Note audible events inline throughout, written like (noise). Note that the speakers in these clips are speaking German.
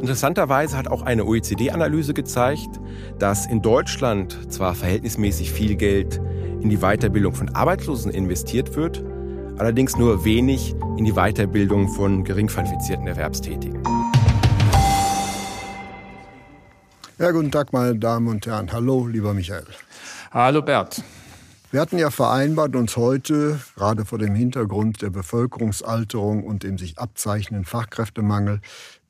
Interessanterweise hat auch eine OECD-Analyse gezeigt, dass in Deutschland zwar verhältnismäßig viel Geld in die Weiterbildung von Arbeitslosen investiert wird, allerdings nur wenig in die Weiterbildung von geringqualifizierten Erwerbstätigen. Ja, guten Tag, meine Damen und Herren. Hallo, lieber Michael. Hallo, Bert. Wir hatten ja vereinbart, uns heute, gerade vor dem Hintergrund der Bevölkerungsalterung und dem sich abzeichnenden Fachkräftemangel,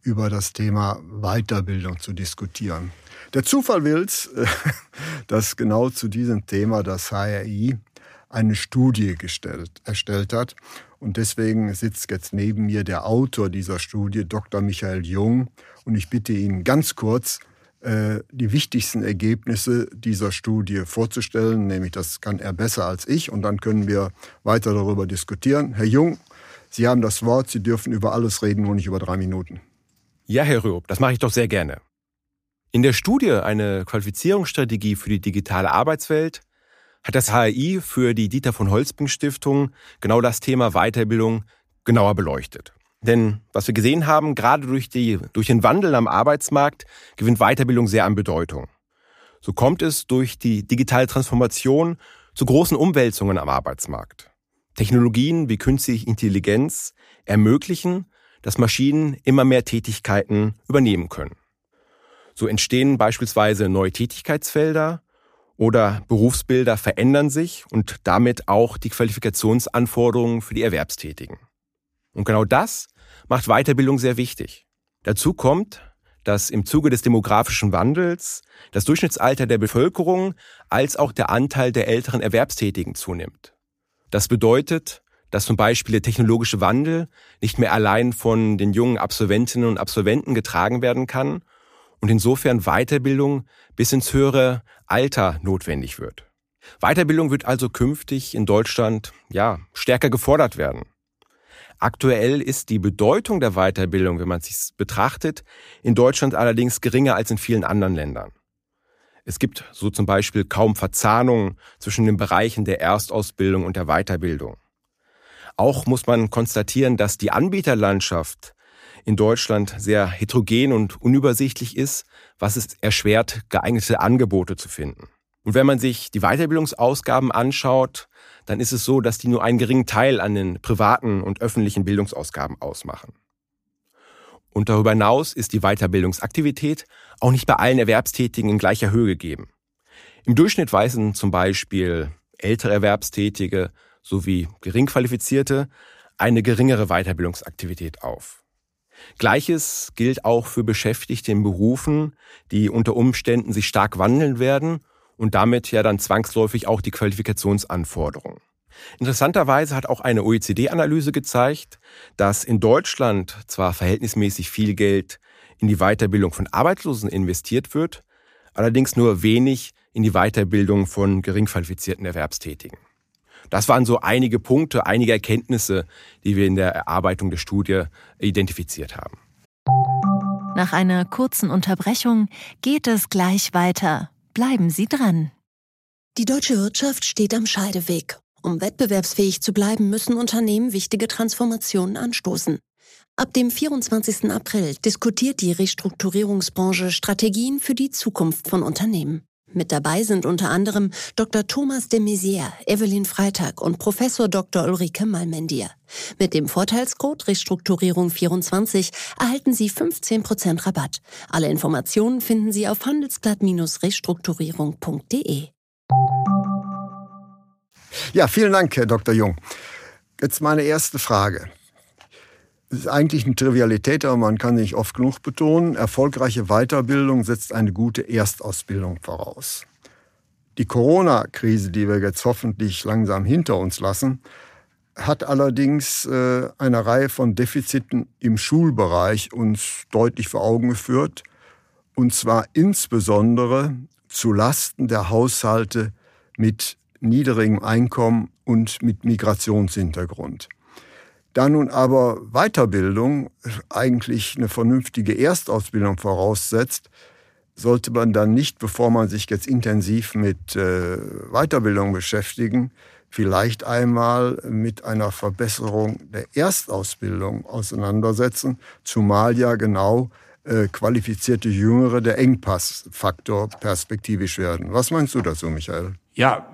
über das Thema Weiterbildung zu diskutieren. Der Zufall will's, (laughs) dass genau zu diesem Thema das HRI eine Studie gestellt, erstellt hat. Und deswegen sitzt jetzt neben mir der Autor dieser Studie, Dr. Michael Jung. Und ich bitte ihn ganz kurz, äh, die wichtigsten Ergebnisse dieser Studie vorzustellen, nämlich das kann er besser als ich und dann können wir weiter darüber diskutieren. Herr Jung, Sie haben das Wort, Sie dürfen über alles reden, nur nicht über drei Minuten. Ja, Herr Röop, das mache ich doch sehr gerne. In der Studie eine Qualifizierungsstrategie für die digitale Arbeitswelt hat das HRI für die Dieter von Holzbring Stiftung genau das Thema Weiterbildung genauer beleuchtet. Denn was wir gesehen haben, gerade durch, die, durch den Wandel am Arbeitsmarkt gewinnt Weiterbildung sehr an Bedeutung. So kommt es durch die digitale Transformation zu großen Umwälzungen am Arbeitsmarkt. Technologien wie künstliche Intelligenz ermöglichen, dass Maschinen immer mehr Tätigkeiten übernehmen können. So entstehen beispielsweise neue Tätigkeitsfelder oder Berufsbilder verändern sich und damit auch die Qualifikationsanforderungen für die Erwerbstätigen. Und genau das macht Weiterbildung sehr wichtig. Dazu kommt, dass im Zuge des demografischen Wandels das Durchschnittsalter der Bevölkerung als auch der Anteil der älteren Erwerbstätigen zunimmt. Das bedeutet, dass zum Beispiel der technologische Wandel nicht mehr allein von den jungen Absolventinnen und Absolventen getragen werden kann und insofern Weiterbildung bis ins höhere Alter notwendig wird. Weiterbildung wird also künftig in Deutschland, ja, stärker gefordert werden. Aktuell ist die Bedeutung der Weiterbildung, wenn man sich betrachtet, in Deutschland allerdings geringer als in vielen anderen Ländern. Es gibt so zum Beispiel kaum Verzahnungen zwischen den Bereichen der Erstausbildung und der Weiterbildung. Auch muss man konstatieren, dass die Anbieterlandschaft in Deutschland sehr heterogen und unübersichtlich ist, was es erschwert, geeignete Angebote zu finden. Und wenn man sich die Weiterbildungsausgaben anschaut, dann ist es so, dass die nur einen geringen Teil an den privaten und öffentlichen Bildungsausgaben ausmachen. Und darüber hinaus ist die Weiterbildungsaktivität auch nicht bei allen Erwerbstätigen in gleicher Höhe gegeben. Im Durchschnitt weisen zum Beispiel ältere Erwerbstätige sowie geringqualifizierte eine geringere Weiterbildungsaktivität auf. Gleiches gilt auch für Beschäftigte in Berufen, die unter Umständen sich stark wandeln werden und damit ja dann zwangsläufig auch die Qualifikationsanforderungen. Interessanterweise hat auch eine OECD-Analyse gezeigt, dass in Deutschland zwar verhältnismäßig viel Geld in die Weiterbildung von Arbeitslosen investiert wird, allerdings nur wenig in die Weiterbildung von geringqualifizierten Erwerbstätigen. Das waren so einige Punkte, einige Erkenntnisse, die wir in der Erarbeitung der Studie identifiziert haben. Nach einer kurzen Unterbrechung geht es gleich weiter Bleiben Sie dran. Die deutsche Wirtschaft steht am Scheideweg. Um wettbewerbsfähig zu bleiben, müssen Unternehmen wichtige Transformationen anstoßen. Ab dem 24. April diskutiert die Restrukturierungsbranche Strategien für die Zukunft von Unternehmen. Mit dabei sind unter anderem Dr. Thomas de Maizière, Evelyn Freitag und Professor Dr. Ulrike Malmendier. Mit dem Vorteilscode Restrukturierung 24 erhalten Sie 15% Rabatt. Alle Informationen finden Sie auf handelsblatt-restrukturierung.de. Ja, vielen Dank, Herr Dr. Jung. Jetzt meine erste Frage. Ist eigentlich eine Trivialität, aber man kann nicht oft genug betonen. Erfolgreiche Weiterbildung setzt eine gute Erstausbildung voraus. Die Corona-Krise, die wir jetzt hoffentlich langsam hinter uns lassen, hat allerdings äh, eine Reihe von Defiziten im Schulbereich uns deutlich vor Augen geführt. und zwar insbesondere zu Lasten der Haushalte mit niedrigem Einkommen und mit Migrationshintergrund. Da nun aber Weiterbildung eigentlich eine vernünftige Erstausbildung voraussetzt, sollte man dann nicht, bevor man sich jetzt intensiv mit äh, Weiterbildung beschäftigen, vielleicht einmal mit einer Verbesserung der Erstausbildung auseinandersetzen, zumal ja genau äh, qualifizierte Jüngere der Engpassfaktor perspektivisch werden. Was meinst du dazu, Michael? Ja,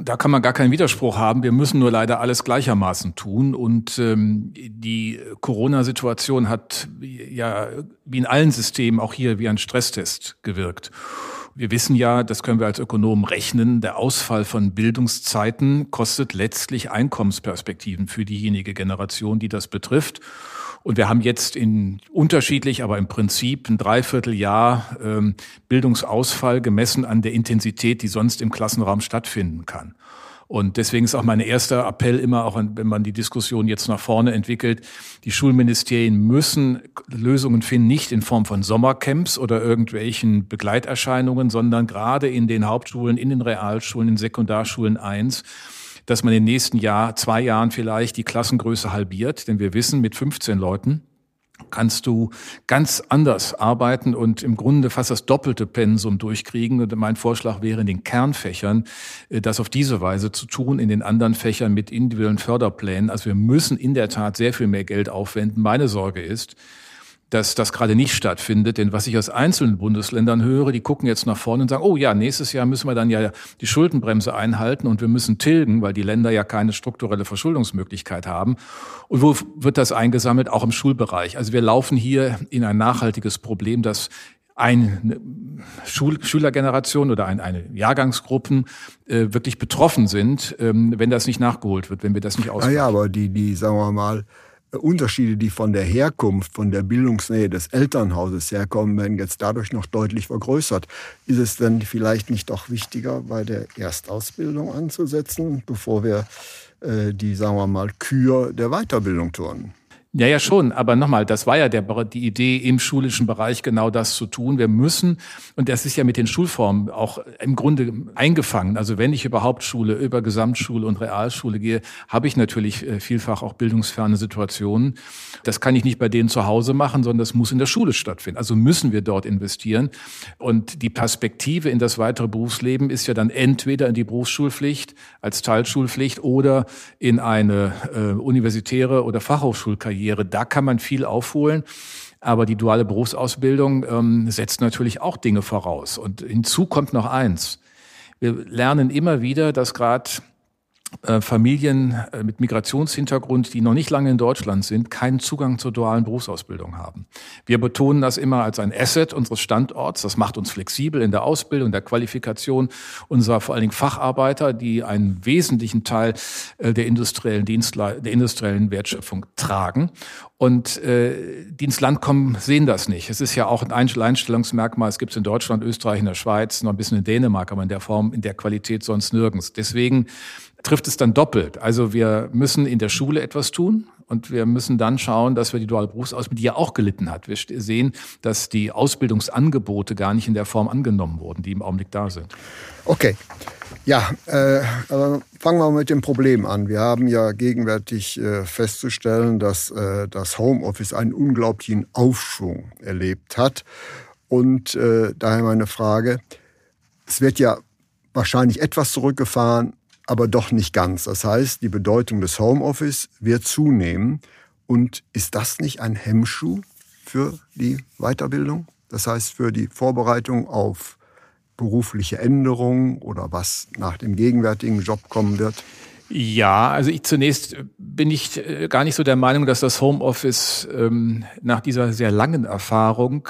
da kann man gar keinen Widerspruch haben. Wir müssen nur leider alles gleichermaßen tun. Und ähm, die Corona-Situation hat ja wie in allen Systemen auch hier wie ein Stresstest gewirkt. Wir wissen ja, das können wir als Ökonomen rechnen, der Ausfall von Bildungszeiten kostet letztlich Einkommensperspektiven für diejenige Generation, die das betrifft. Und wir haben jetzt in unterschiedlich, aber im Prinzip ein Dreivierteljahr ähm, Bildungsausfall gemessen an der Intensität, die sonst im Klassenraum stattfinden kann. Und deswegen ist auch mein erster Appell immer, auch wenn man die Diskussion jetzt nach vorne entwickelt, die Schulministerien müssen Lösungen finden, nicht in Form von Sommercamps oder irgendwelchen Begleiterscheinungen, sondern gerade in den Hauptschulen, in den Realschulen, in Sekundarschulen eins dass man in den nächsten Jahr, zwei Jahren vielleicht die Klassengröße halbiert, denn wir wissen, mit 15 Leuten kannst du ganz anders arbeiten und im Grunde fast das doppelte Pensum durchkriegen. Und mein Vorschlag wäre in den Kernfächern, äh, das auf diese Weise zu tun, in den anderen Fächern mit individuellen Förderplänen. Also wir müssen in der Tat sehr viel mehr Geld aufwenden. Meine Sorge ist, dass das gerade nicht stattfindet. Denn was ich aus einzelnen Bundesländern höre, die gucken jetzt nach vorne und sagen, oh ja, nächstes Jahr müssen wir dann ja die Schuldenbremse einhalten und wir müssen tilgen, weil die Länder ja keine strukturelle Verschuldungsmöglichkeit haben. Und wo wird das eingesammelt? Auch im Schulbereich. Also wir laufen hier in ein nachhaltiges Problem, das eine Schul Schülergeneration oder ein, eine Jahrgangsgruppen äh, wirklich betroffen sind, ähm, wenn das nicht nachgeholt wird, wenn wir das nicht ausgleichen. Ja, aber die, die, sagen wir mal, Unterschiede, die von der Herkunft, von der Bildungsnähe des Elternhauses herkommen, werden jetzt dadurch noch deutlich vergrößert. Ist es denn vielleicht nicht doch wichtiger, bei der Erstausbildung anzusetzen, bevor wir äh, die, sagen wir mal, Kür der Weiterbildung turnen? Ja, ja, schon. Aber nochmal, das war ja der, die Idee im schulischen Bereich genau das zu tun. Wir müssen, und das ist ja mit den Schulformen auch im Grunde eingefangen. Also wenn ich über Hauptschule, über Gesamtschule und Realschule gehe, habe ich natürlich äh, vielfach auch bildungsferne Situationen. Das kann ich nicht bei denen zu Hause machen, sondern das muss in der Schule stattfinden. Also müssen wir dort investieren. Und die Perspektive in das weitere Berufsleben ist ja dann entweder in die Berufsschulpflicht als Teilschulpflicht oder in eine äh, universitäre oder Fachhochschulkarriere Karriere. Da kann man viel aufholen. Aber die duale Berufsausbildung ähm, setzt natürlich auch Dinge voraus. Und hinzu kommt noch eins. Wir lernen immer wieder, dass gerade Familien äh, mit Migrationshintergrund, die noch nicht lange in Deutschland sind, keinen Zugang zur dualen Berufsausbildung haben. Wir betonen das immer als ein Asset unseres Standorts. Das macht uns flexibel in der Ausbildung, der Qualifikation unserer vor allen Dingen Facharbeiter, die einen wesentlichen Teil äh, der industriellen Dienstle der industriellen Wertschöpfung tragen. Und äh, Dienstlandkommen sehen das nicht. Es ist ja auch ein Einstellungsmerkmal. Es gibt es in Deutschland, Österreich, in der Schweiz, noch ein bisschen in Dänemark, aber in der Form, in der Qualität sonst nirgends. Deswegen trifft es dann doppelt. Also wir müssen in der Schule etwas tun und wir müssen dann schauen, dass wir die duale Berufsausbildung, die ja auch gelitten hat. Wir sehen, dass die Ausbildungsangebote gar nicht in der Form angenommen wurden, die im Augenblick da sind. Okay. Ja, äh, fangen wir mit dem Problem an. Wir haben ja gegenwärtig äh, festzustellen, dass äh, das Homeoffice einen unglaublichen Aufschwung erlebt hat. Und äh, daher meine Frage, es wird ja wahrscheinlich etwas zurückgefahren, aber doch nicht ganz. Das heißt, die Bedeutung des Homeoffice wird zunehmen. Und ist das nicht ein Hemmschuh für die Weiterbildung? Das heißt, für die Vorbereitung auf berufliche Änderungen oder was nach dem gegenwärtigen Job kommen wird? Ja, also ich zunächst bin ich äh, gar nicht so der Meinung, dass das Homeoffice ähm, nach dieser sehr langen Erfahrung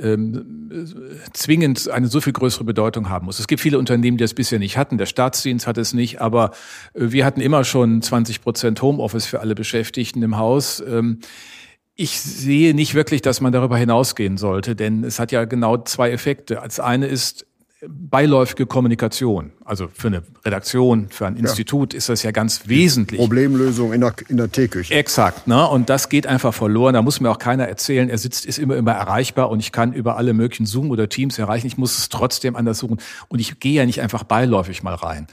ähm, zwingend eine so viel größere Bedeutung haben muss. Es gibt viele Unternehmen, die das bisher nicht hatten. Der Staatsdienst hat es nicht, aber äh, wir hatten immer schon 20 Prozent Homeoffice für alle Beschäftigten im Haus. Ähm, ich sehe nicht wirklich, dass man darüber hinausgehen sollte, denn es hat ja genau zwei Effekte. Als eine ist, beiläufige Kommunikation. Also für eine Redaktion, für ein Institut ja. ist das ja ganz wesentlich. Problemlösung in der, in der Teeküche. Exakt, ne? Und das geht einfach verloren. Da muss mir auch keiner erzählen, er sitzt, ist immer, immer erreichbar und ich kann über alle möglichen Zoom oder Teams erreichen. Ich muss es trotzdem anders suchen. Und ich gehe ja nicht einfach beiläufig mal rein.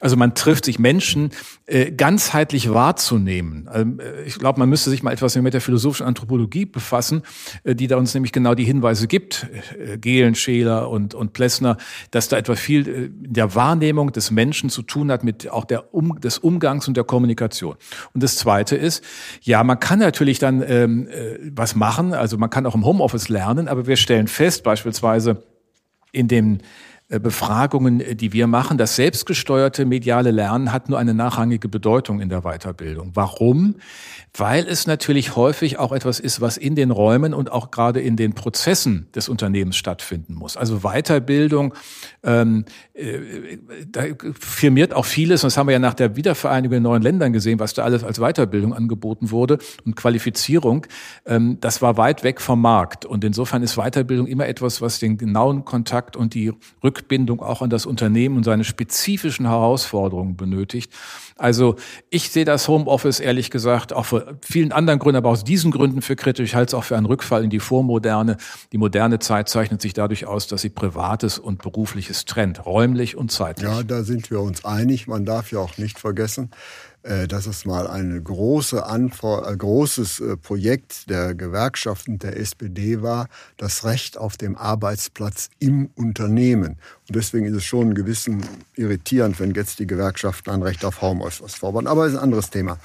Also man trifft sich Menschen äh, ganzheitlich wahrzunehmen. Ähm, äh, ich glaube, man müsste sich mal etwas mit der philosophischen Anthropologie befassen, äh, die da uns nämlich genau die Hinweise gibt. Äh, Gehlen, Scheler und, und Plessner dass da etwas viel äh, der Wahrnehmung des Menschen zu tun hat mit auch der um, des Umgangs und der Kommunikation. Und das Zweite ist, ja, man kann natürlich dann ähm, äh, was machen, also man kann auch im Homeoffice lernen, aber wir stellen fest, beispielsweise in dem Befragungen, äh, die wir machen, das selbstgesteuerte mediale Lernen hat nur eine nachrangige Bedeutung in der Weiterbildung. Warum? Weil es natürlich häufig auch etwas ist, was in den Räumen und auch gerade in den Prozessen des Unternehmens stattfinden muss. Also Weiterbildung, ähm, äh, da firmiert auch vieles, das haben wir ja nach der Wiedervereinigung in neuen Ländern gesehen, was da alles als Weiterbildung angeboten wurde und Qualifizierung, ähm, das war weit weg vom Markt. Und insofern ist Weiterbildung immer etwas, was den genauen Kontakt und die Rück Rückbindung auch an das Unternehmen und seine spezifischen Herausforderungen benötigt. Also ich sehe das Homeoffice ehrlich gesagt auch für vielen anderen Gründen, aber aus diesen Gründen für kritisch. Ich halte es auch für einen Rückfall in die Vormoderne. Die moderne Zeit zeichnet sich dadurch aus, dass sie Privates und Berufliches trennt, räumlich und zeitlich. Ja, da sind wir uns einig. Man darf ja auch nicht vergessen, dass es mal ein große äh, großes äh, Projekt der Gewerkschaften der SPD war, das Recht auf dem Arbeitsplatz im Unternehmen. Und deswegen ist es schon ein gewissen irritierend, wenn jetzt die Gewerkschaften ein Recht auf Homeoffice fordern. Aber das ist ein anderes Thema.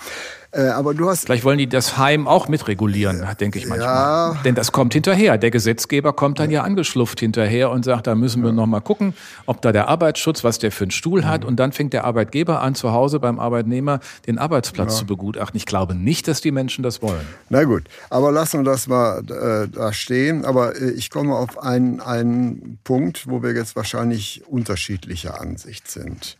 Äh, aber du hast Vielleicht wollen die das Heim auch mitregulieren, äh, denke ich manchmal. Ja. Denn das kommt hinterher. Der Gesetzgeber kommt dann ja angeschlufft hinterher und sagt, da müssen wir ja. noch mal gucken, ob da der Arbeitsschutz, was der für einen Stuhl hat. Mhm. Und dann fängt der Arbeitgeber an, zu Hause beim Arbeitnehmer den Arbeitsplatz ja. zu begutachten. Ich glaube nicht, dass die Menschen das wollen. Na gut, aber lassen wir das mal äh, da stehen. Aber äh, ich komme auf einen, einen Punkt, wo wir jetzt wahrscheinlich unterschiedlicher Ansicht sind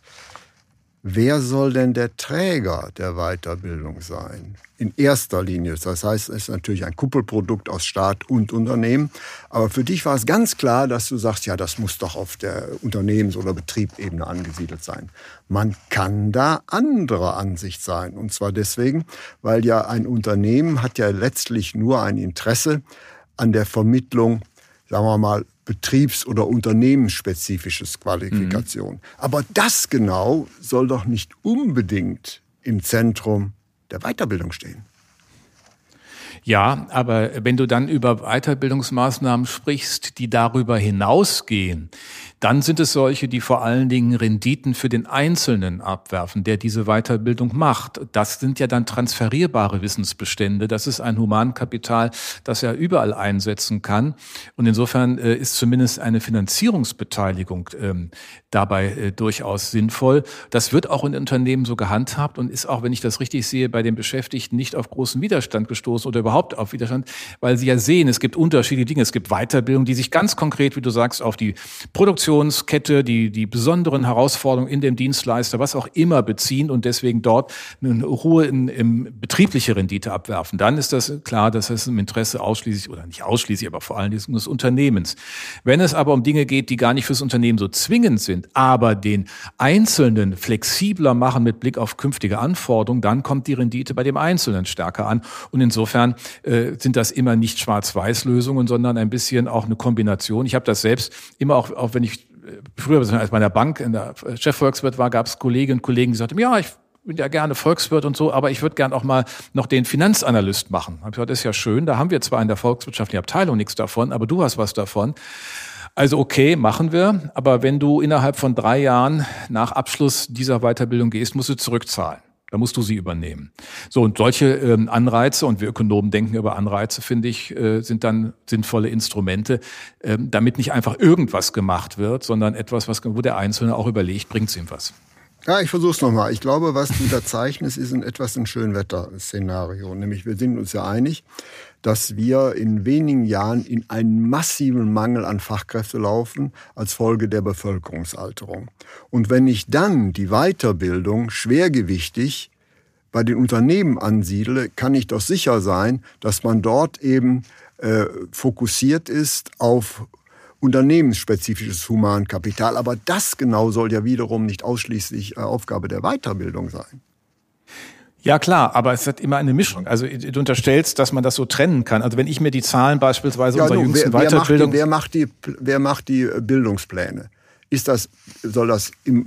wer soll denn der Träger der Weiterbildung sein? In erster Linie. Das heißt, es ist natürlich ein Kuppelprodukt aus Staat und Unternehmen. Aber für dich war es ganz klar, dass du sagst, ja, das muss doch auf der Unternehmens- oder Betriebsebene angesiedelt sein. Man kann da anderer Ansicht sein. Und zwar deswegen, weil ja ein Unternehmen hat ja letztlich nur ein Interesse an der Vermittlung sagen wir mal, betriebs- oder unternehmensspezifisches Qualifikation. Mhm. Aber das genau soll doch nicht unbedingt im Zentrum der Weiterbildung stehen. Ja, aber wenn du dann über Weiterbildungsmaßnahmen sprichst, die darüber hinausgehen, dann sind es solche, die vor allen Dingen Renditen für den Einzelnen abwerfen, der diese Weiterbildung macht. Das sind ja dann transferierbare Wissensbestände. Das ist ein Humankapital, das er überall einsetzen kann. Und insofern äh, ist zumindest eine Finanzierungsbeteiligung ähm, dabei äh, durchaus sinnvoll. Das wird auch in Unternehmen so gehandhabt und ist auch, wenn ich das richtig sehe, bei den Beschäftigten nicht auf großen Widerstand gestoßen oder überhaupt auf Widerstand, weil sie ja sehen, es gibt unterschiedliche Dinge. Es gibt Weiterbildung, die sich ganz konkret, wie du sagst, auf die Produktion Produktionskette, die, die besonderen Herausforderungen in dem Dienstleister, was auch immer beziehen und deswegen dort eine hohe in, in betriebliche Rendite abwerfen. Dann ist das klar, dass es im Interesse ausschließlich oder nicht ausschließlich, aber vor allem des Unternehmens. Wenn es aber um Dinge geht, die gar nicht fürs Unternehmen so zwingend sind, aber den Einzelnen flexibler machen mit Blick auf künftige Anforderungen, dann kommt die Rendite bei dem Einzelnen stärker an. Und insofern äh, sind das immer nicht Schwarz-Weiß-Lösungen, sondern ein bisschen auch eine Kombination. Ich habe das selbst immer auch, auch wenn ich früher, als bei der Bank in der Chefvolkswirt war, gab es Kolleginnen und Kollegen, die sagten, ja, ich bin ja gerne Volkswirt und so, aber ich würde gern auch mal noch den Finanzanalyst machen. Hab ich gesagt, das ist ja schön, da haben wir zwar in der volkswirtschaftlichen Abteilung nichts davon, aber du hast was davon. Also okay, machen wir, aber wenn du innerhalb von drei Jahren nach Abschluss dieser Weiterbildung gehst, musst du zurückzahlen. Da musst du sie übernehmen. So, und solche ähm, Anreize, und wir Ökonomen denken über Anreize, finde ich, äh, sind dann sinnvolle Instrumente, ähm, damit nicht einfach irgendwas gemacht wird, sondern etwas, was, wo der Einzelne auch überlegt, bringt es ihm was. Ja, ich versuche es nochmal. Ich glaube, was du da zeichnest, ist ein etwas ein Schönwetter-Szenario. Nämlich, wir sind uns ja einig, dass wir in wenigen Jahren in einen massiven Mangel an Fachkräfte laufen als Folge der Bevölkerungsalterung. Und wenn ich dann die Weiterbildung schwergewichtig bei den Unternehmen ansiedle, kann ich doch sicher sein, dass man dort eben äh, fokussiert ist auf unternehmensspezifisches Humankapital. Aber das genau soll ja wiederum nicht ausschließlich äh, Aufgabe der Weiterbildung sein. Ja klar, aber es hat immer eine Mischung. Also du unterstellst, dass man das so trennen kann. Also wenn ich mir die Zahlen beispielsweise ja, unserer jüngsten wer, Weiterbildung... Wer macht, die, wer, macht die, wer macht die Bildungspläne? Ist das, soll das im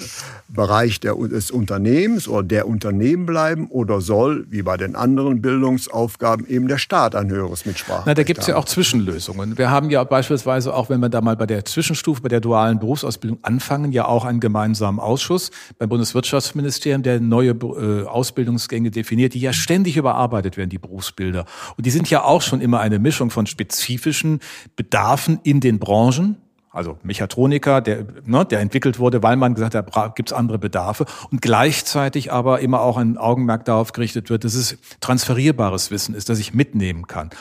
Bereich der, des Unternehmens oder der Unternehmen bleiben oder soll, wie bei den anderen Bildungsaufgaben, eben der Staat ein höheres Mitspracherecht Na, da gibt es ja auch Zwischenlösungen. Wir haben ja beispielsweise auch, wenn wir da mal bei der Zwischenstufe, bei der dualen Berufsausbildung anfangen, ja auch einen gemeinsamen Ausschuss beim Bundeswirtschaftsministerium, der neue äh, Ausbildungsgänge definiert, die ja ständig überarbeitet werden, die Berufsbilder. Und die sind ja auch schon immer eine Mischung von spezifischen Bedarfen in den Branchen, also Mechatroniker, der, ne, der entwickelt wurde, weil man gesagt hat, da gibt es andere Bedarfe und gleichzeitig aber immer auch ein Augenmerk darauf gerichtet wird, dass es transferierbares Wissen ist, das ich mitnehmen kann.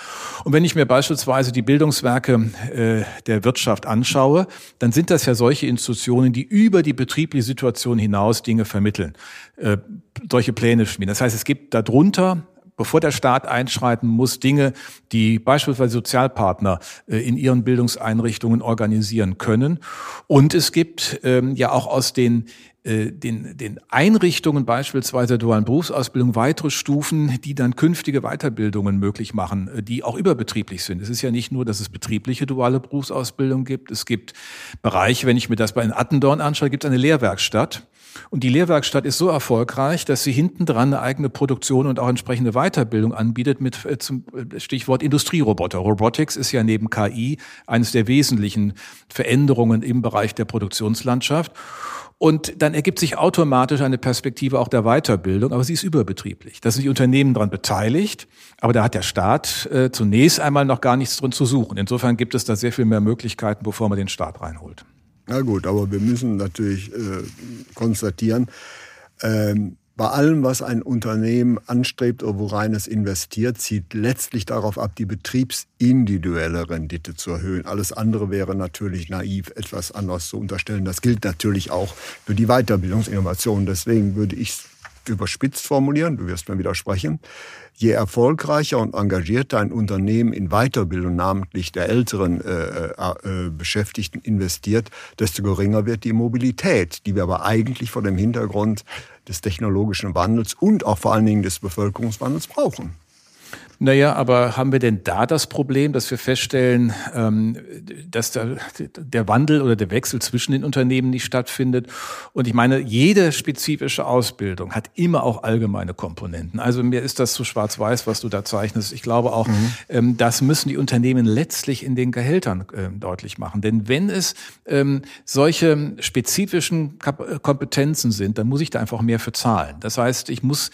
Und wenn ich mir beispielsweise die Bildungswerke äh, der Wirtschaft anschaue, dann sind das ja solche Institutionen, die über die betriebliche Situation hinaus Dinge vermitteln, äh, solche Pläne schmieden. Das heißt, es gibt darunter bevor der Staat einschreiten muss, Dinge, die beispielsweise Sozialpartner äh, in ihren Bildungseinrichtungen organisieren können. Und es gibt ähm, ja auch aus den den, den Einrichtungen beispielsweise der dualen Berufsausbildung weitere Stufen, die dann künftige Weiterbildungen möglich machen, äh, die auch überbetrieblich sind. Es ist ja nicht nur, dass es betriebliche duale Berufsausbildung gibt. Es gibt Bereiche, wenn ich mir das bei den Attendorn anschaue, gibt es eine Lehrwerkstatt. Und die Lehrwerkstatt ist so erfolgreich, dass sie hinten dran eine eigene Produktion und auch entsprechende Weiterbildung anbietet mit äh, zum äh, Stichwort Industrieroboter. Robotics ist ja neben KI eines der wesentlichen Veränderungen im Bereich der Produktionslandschaft. Und dann ergibt sich automatisch eine Perspektive auch der Weiterbildung, aber sie ist überbetrieblich. Da sind die Unternehmen dran beteiligt, aber da hat der Staat äh, zunächst einmal noch gar nichts drin zu suchen. Insofern gibt es da sehr viel mehr Möglichkeiten, bevor man den Staat reinholt. Na gut, aber wir müssen natürlich äh, konstatieren, ähm, bei allem, was ein Unternehmen anstrebt oder worein es investiert, zieht letztlich darauf ab, die betriebsindividuelle Rendite zu erhöhen. Alles andere wäre natürlich naiv, etwas anderes zu unterstellen. Das gilt natürlich auch für die Weiterbildungsinnovation. Deswegen würde ich überspitzt formulieren, du wirst mir widersprechen, je erfolgreicher und engagierter ein Unternehmen in Weiterbildung, namentlich der älteren äh, äh, Beschäftigten investiert, desto geringer wird die Mobilität, die wir aber eigentlich vor dem Hintergrund des technologischen Wandels und auch vor allen Dingen des Bevölkerungswandels brauchen. Naja, aber haben wir denn da das Problem, dass wir feststellen, ähm, dass der, Wandel oder der Wechsel zwischen den Unternehmen nicht stattfindet? Und ich meine, jede spezifische Ausbildung hat immer auch allgemeine Komponenten. Also mir ist das zu schwarz-weiß, was du da zeichnest. Ich glaube auch, mhm. ähm, das müssen die Unternehmen letztlich in den Gehältern äh, deutlich machen. Denn wenn es ähm, solche spezifischen Kompetenzen sind, dann muss ich da einfach mehr für zahlen. Das heißt, ich muss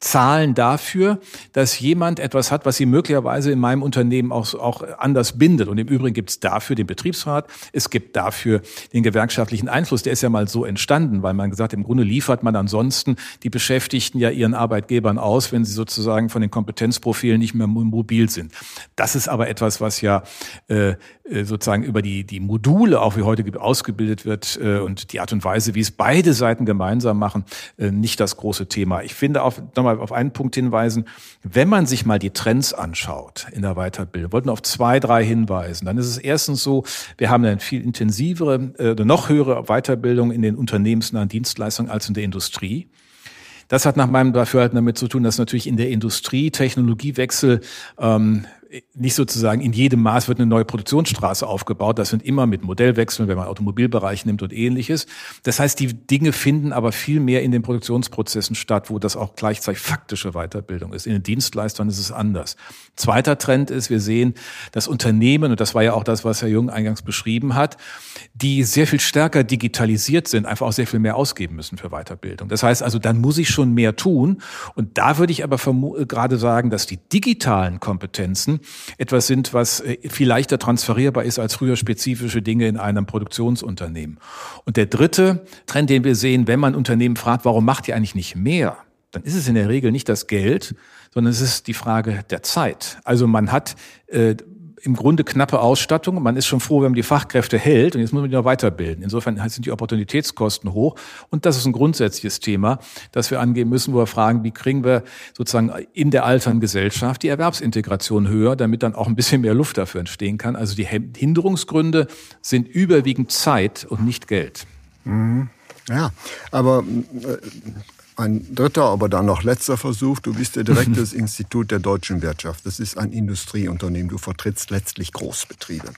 Zahlen dafür, dass jemand etwas hat, was sie möglicherweise in meinem Unternehmen auch, auch anders bindet. Und im Übrigen gibt es dafür den Betriebsrat, es gibt dafür den gewerkschaftlichen Einfluss. Der ist ja mal so entstanden, weil man gesagt, im Grunde liefert man ansonsten die Beschäftigten ja ihren Arbeitgebern aus, wenn sie sozusagen von den Kompetenzprofilen nicht mehr mobil sind. Das ist aber etwas, was ja äh, äh sozusagen über die, die Module, auch wie heute ausgebildet wird äh, und die Art und Weise, wie es beide Seiten gemeinsam machen, äh, nicht das große Thema. Ich finde auch, nochmal mal auf einen Punkt hinweisen. Wenn man sich mal die Trends anschaut in der Weiterbildung, wollten auf zwei, drei hinweisen, dann ist es erstens so, wir haben eine viel intensivere, äh, noch höhere Weiterbildung in den unternehmensnahen Dienstleistungen als in der Industrie. Das hat nach meinem Dafürhalten damit zu tun, dass natürlich in der Industrie Technologiewechsel ähm, nicht sozusagen in jedem Maß wird eine neue Produktionsstraße aufgebaut. Das sind immer mit Modellwechseln, wenn man Automobilbereich nimmt und ähnliches. Das heißt, die Dinge finden aber viel mehr in den Produktionsprozessen statt, wo das auch gleichzeitig faktische Weiterbildung ist. In den Dienstleistern ist es anders. Zweiter Trend ist, wir sehen, dass Unternehmen, und das war ja auch das, was Herr Jung eingangs beschrieben hat, die sehr viel stärker digitalisiert sind, einfach auch sehr viel mehr ausgeben müssen für Weiterbildung. Das heißt also, dann muss ich schon mehr tun. Und da würde ich aber gerade sagen, dass die digitalen Kompetenzen etwas sind, was äh, viel leichter transferierbar ist als früher spezifische Dinge in einem Produktionsunternehmen. Und der dritte Trend, den wir sehen, wenn man Unternehmen fragt, warum macht ihr eigentlich nicht mehr? Dann ist es in der Regel nicht das Geld, sondern es ist die Frage der Zeit. Also man hat äh, im Grunde knappe Ausstattung. Man ist schon froh, wenn man die Fachkräfte hält und jetzt muss man die noch weiterbilden. Insofern sind die Opportunitätskosten hoch und das ist ein grundsätzliches Thema, das wir angehen müssen, wo wir fragen, wie kriegen wir sozusagen in der alternden Gesellschaft die Erwerbsintegration höher, damit dann auch ein bisschen mehr Luft dafür entstehen kann. Also die Hinderungsgründe sind überwiegend Zeit und nicht Geld. Mhm. Ja, aber äh, ein dritter, aber dann noch letzter Versuch. Du bist der Direktor (laughs) des Institut der deutschen Wirtschaft. Das ist ein Industrieunternehmen. Du vertrittst letztlich Großbetriebe.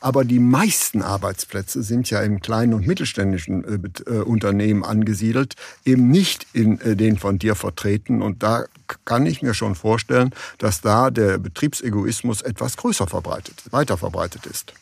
Aber die meisten Arbeitsplätze sind ja im kleinen und mittelständischen äh, äh, Unternehmen angesiedelt, eben nicht in äh, den von dir vertreten. Und da kann ich mir schon vorstellen, dass da der Betriebsegoismus etwas größer verbreitet, weiter verbreitet ist.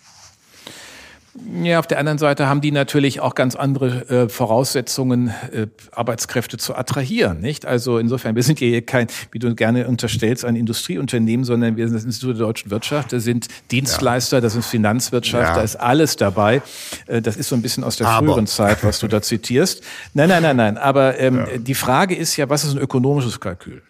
Ja, auf der anderen Seite haben die natürlich auch ganz andere äh, Voraussetzungen, äh, Arbeitskräfte zu attrahieren, nicht? Also insofern, wir sind hier kein, wie du gerne unterstellst, ein Industrieunternehmen, sondern wir sind das Institut der deutschen Wirtschaft, da sind Dienstleister, das ist Finanzwirtschaft, ja. da ist alles dabei. Äh, das ist so ein bisschen aus der aber. früheren Zeit, was du da zitierst. Nein, nein, nein, nein. Aber ähm, ja. die Frage ist ja, was ist ein ökonomisches Kalkül?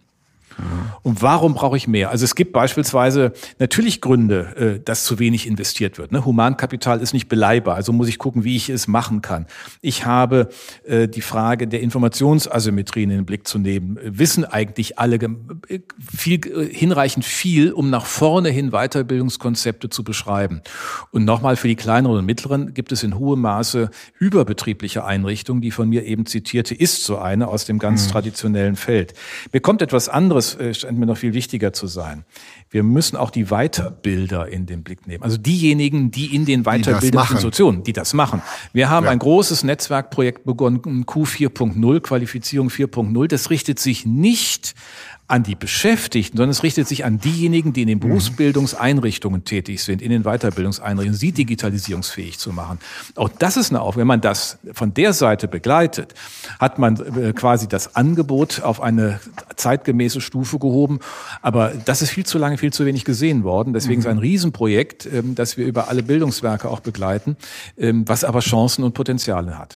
Und warum brauche ich mehr? Also es gibt beispielsweise natürlich Gründe, äh, dass zu wenig investiert wird. Ne? Humankapital ist nicht beleihbar, also muss ich gucken, wie ich es machen kann. Ich habe äh, die Frage der Informationsasymmetrien in den Blick zu nehmen. Wissen eigentlich alle äh, viel, hinreichend viel, um nach vorne hin Weiterbildungskonzepte zu beschreiben? Und nochmal für die kleineren und mittleren gibt es in hohem Maße überbetriebliche Einrichtungen. Die von mir eben zitierte ist so eine aus dem ganz mhm. traditionellen Feld. Mir kommt etwas anderes das äh, scheint mir noch viel wichtiger zu sein. Wir müssen auch die Weiterbilder in den Blick nehmen. Also diejenigen, die in den Weiterbildungsinstitutionen, die das machen. Wir haben ja. ein großes Netzwerkprojekt begonnen, Q4.0, Qualifizierung 4.0. Das richtet sich nicht an die Beschäftigten, sondern es richtet sich an diejenigen, die in den mhm. Berufsbildungseinrichtungen tätig sind, in den Weiterbildungseinrichtungen, sie digitalisierungsfähig zu machen. Auch das ist eine Aufgabe. Wenn man das von der Seite begleitet, hat man äh, quasi das Angebot auf eine zeitgemäße Stufe gehoben. Aber das ist viel zu lange, viel zu wenig gesehen worden. Deswegen ist ein mhm. Riesenprojekt, ähm, das wir über alle Bildungswerke auch begleiten, ähm, was aber Chancen und Potenziale hat.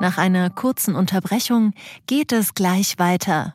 Nach einer kurzen Unterbrechung geht es gleich weiter.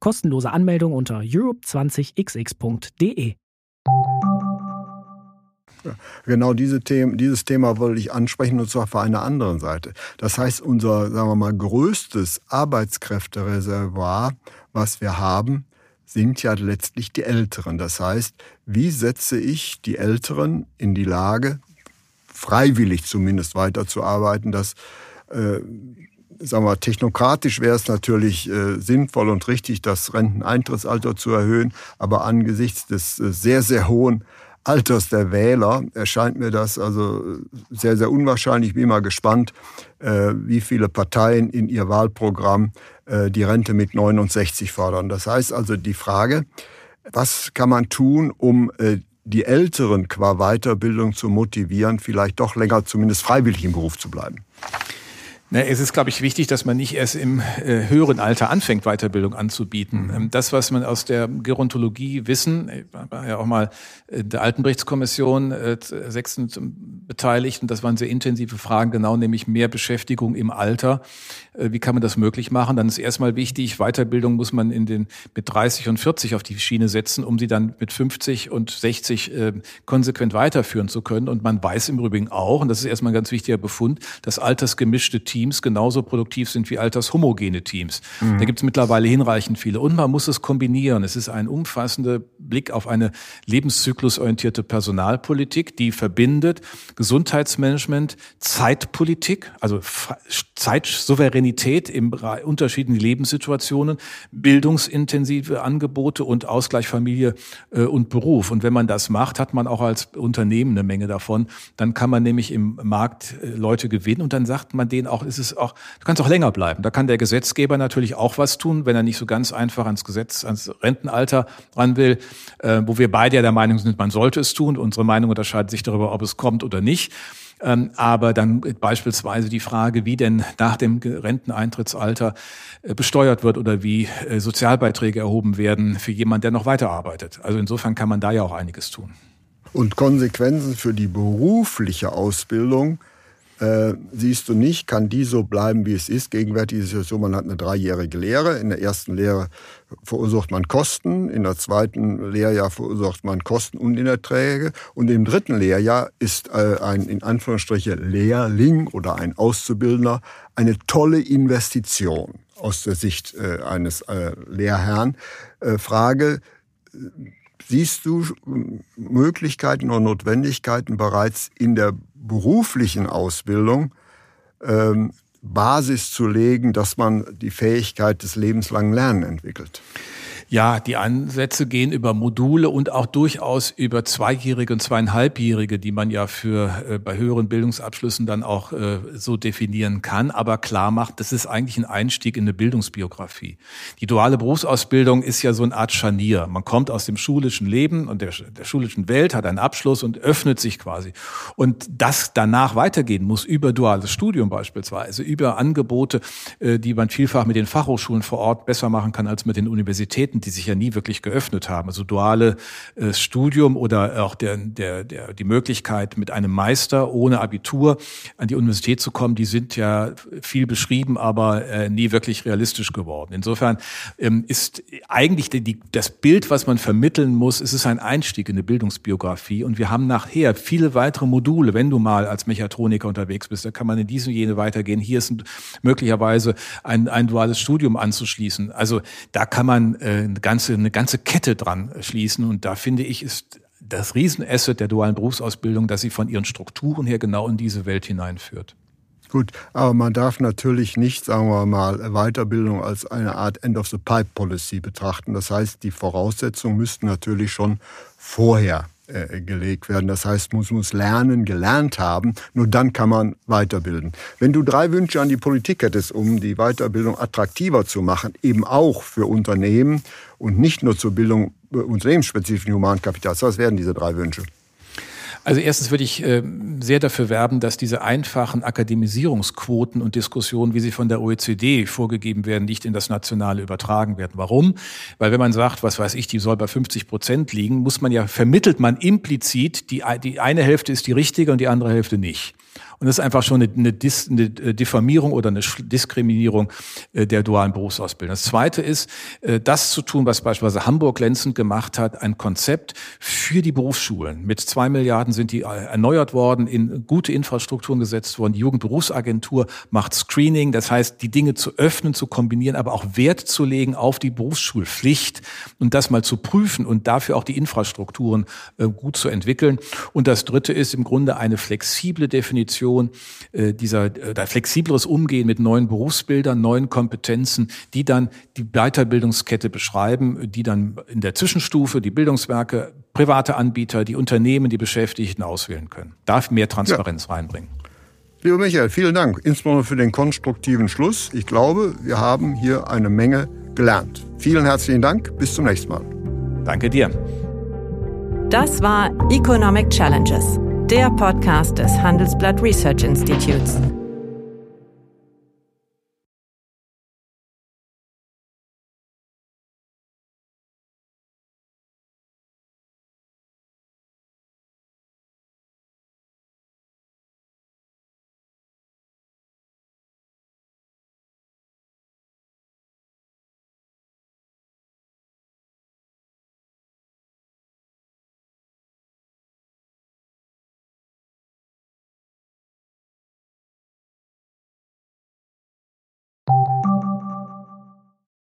Kostenlose Anmeldung unter europe20xx.de. Genau diese Themen, dieses Thema wollte ich ansprechen und zwar von einer anderen Seite. Das heißt, unser, sagen wir mal, größtes Arbeitskräftereservoir, was wir haben, sind ja letztlich die Älteren. Das heißt, wie setze ich die Älteren in die Lage, freiwillig zumindest weiterzuarbeiten, dass äh, sagen wir, technokratisch wäre es natürlich äh, sinnvoll und richtig, das Renteneintrittsalter zu erhöhen, aber angesichts des äh, sehr, sehr hohen Alters der Wähler erscheint mir das also äh, sehr, sehr unwahrscheinlich. Ich bin mal gespannt, äh, wie viele Parteien in ihr Wahlprogramm äh, die Rente mit 69 fordern. Das heißt also die Frage, was kann man tun, um äh, die Älteren qua Weiterbildung zu motivieren, vielleicht doch länger zumindest freiwillig im Beruf zu bleiben? Na, es ist, glaube ich, wichtig, dass man nicht erst im äh, höheren Alter anfängt, Weiterbildung anzubieten. Ähm, das, was man aus der Gerontologie wissen, ich war ja auch mal in der Altenberichtskommission äh, sechsten beteiligt und das waren sehr intensive Fragen, genau nämlich mehr Beschäftigung im Alter. Äh, wie kann man das möglich machen? Dann ist erstmal wichtig, Weiterbildung muss man in den mit 30 und 40 auf die Schiene setzen, um sie dann mit 50 und 60 äh, konsequent weiterführen zu können. Und man weiß im Übrigen auch, und das ist erstmal ein ganz wichtiger Befund, dass altersgemischte Teams Teams genauso produktiv sind wie altershomogene Teams. Mhm. Da gibt es mittlerweile hinreichend viele. Und man muss es kombinieren. Es ist ein umfassender Blick auf eine lebenszyklusorientierte Personalpolitik, die verbindet Gesundheitsmanagement, Zeitpolitik, also Zeitsouveränität im unterschiedlichen Lebenssituationen, bildungsintensive Angebote und Ausgleich Familie äh, und Beruf. Und wenn man das macht, hat man auch als Unternehmen eine Menge davon. Dann kann man nämlich im Markt äh, Leute gewinnen und dann sagt man denen auch, ist es auch, du kannst auch länger bleiben. Da kann der Gesetzgeber natürlich auch was tun, wenn er nicht so ganz einfach ans Gesetz, ans Rentenalter ran will, äh, wo wir beide ja der Meinung sind, man sollte es tun. Unsere Meinung unterscheidet sich darüber, ob es kommt oder nicht. Ähm, aber dann beispielsweise die Frage, wie denn nach dem Renteneintrittsalter äh, besteuert wird oder wie äh, Sozialbeiträge erhoben werden für jemanden, der noch weiterarbeitet. Also insofern kann man da ja auch einiges tun. Und Konsequenzen für die berufliche Ausbildung äh, siehst du nicht, kann die so bleiben, wie es ist. Gegenwärtig ist es so, man hat eine dreijährige Lehre. In der ersten Lehre verursacht man Kosten, in der zweiten Lehrjahr verursacht man Kosten und Unerträge und im dritten Lehrjahr ist äh, ein in Anführungsstrichen Lehrling oder ein Auszubildender eine tolle Investition aus der Sicht äh, eines Lehrherrn. Frage, siehst du Möglichkeiten oder Notwendigkeiten bereits in der beruflichen Ausbildung ähm, Basis zu legen, dass man die Fähigkeit des lebenslangen Lernens entwickelt? Ja, die Ansätze gehen über Module und auch durchaus über Zweijährige und Zweieinhalbjährige, die man ja für äh, bei höheren Bildungsabschlüssen dann auch äh, so definieren kann, aber klar macht, das ist eigentlich ein Einstieg in eine Bildungsbiografie. Die duale Berufsausbildung ist ja so eine Art Scharnier. Man kommt aus dem schulischen Leben und der, der schulischen Welt, hat einen Abschluss und öffnet sich quasi. Und das danach weitergehen muss über duales Studium beispielsweise, über Angebote, äh, die man vielfach mit den Fachhochschulen vor Ort besser machen kann als mit den Universitäten die sich ja nie wirklich geöffnet haben. Also duale äh, Studium oder auch der, der, der, die Möglichkeit, mit einem Meister ohne Abitur an die Universität zu kommen, die sind ja viel beschrieben, aber äh, nie wirklich realistisch geworden. Insofern ähm, ist eigentlich die, die, das Bild, was man vermitteln muss, ist es ein Einstieg in eine Bildungsbiografie. Und wir haben nachher viele weitere Module. Wenn du mal als Mechatroniker unterwegs bist, da kann man in diese jene weitergehen. Hier ist möglicherweise ein, ein duales Studium anzuschließen. Also da kann man äh, eine ganze, eine ganze Kette dran schließen. Und da finde ich, ist das Riesenasset der dualen Berufsausbildung, dass sie von ihren Strukturen her genau in diese Welt hineinführt. Gut, aber man darf natürlich nicht, sagen wir mal, Weiterbildung als eine Art End-of-the-Pipe-Policy betrachten. Das heißt, die Voraussetzungen müssten natürlich schon vorher äh, gelegt werden. Das heißt, man muss lernen, gelernt haben. Nur dann kann man weiterbilden. Wenn du drei Wünsche an die Politik hättest, um die Weiterbildung attraktiver zu machen, eben auch für Unternehmen und nicht nur zur Bildung äh, unternehmensspezifischen Humankapitals, was wären diese drei Wünsche? Also erstens würde ich äh, sehr dafür werben, dass diese einfachen Akademisierungsquoten und Diskussionen, wie sie von der OECD vorgegeben werden, nicht in das Nationale übertragen werden. Warum? Weil wenn man sagt, was weiß ich, die soll bei 50 Prozent liegen, muss man ja, vermittelt man implizit, die, die eine Hälfte ist die richtige und die andere Hälfte nicht. Und das ist einfach schon eine, eine, Dis, eine äh, Diffamierung oder eine Diskriminierung äh, der dualen Berufsausbildung. Das Zweite ist, äh, das zu tun, was beispielsweise Hamburg glänzend gemacht hat, ein Konzept für die Berufsschulen. Mit zwei Milliarden sind die erneuert worden, in gute Infrastrukturen gesetzt worden. Die Jugendberufsagentur macht Screening, das heißt, die Dinge zu öffnen, zu kombinieren, aber auch Wert zu legen auf die Berufsschulpflicht und das mal zu prüfen und dafür auch die Infrastrukturen gut zu entwickeln. Und das Dritte ist im Grunde eine flexible Definition Integration, äh, dieser äh, flexibleres Umgehen mit neuen Berufsbildern, neuen Kompetenzen, die dann die Weiterbildungskette beschreiben, die dann in der Zwischenstufe die Bildungswerke, private Anbieter, die Unternehmen, die Beschäftigten auswählen können. Darf mehr Transparenz ja. reinbringen. Lieber Michael, vielen Dank, insbesondere für den konstruktiven Schluss. Ich glaube, wir haben hier eine Menge gelernt. Vielen herzlichen Dank, bis zum nächsten Mal. Danke dir. Das war Economic Challenges der Podcast des Handelsblatt Research Institutes.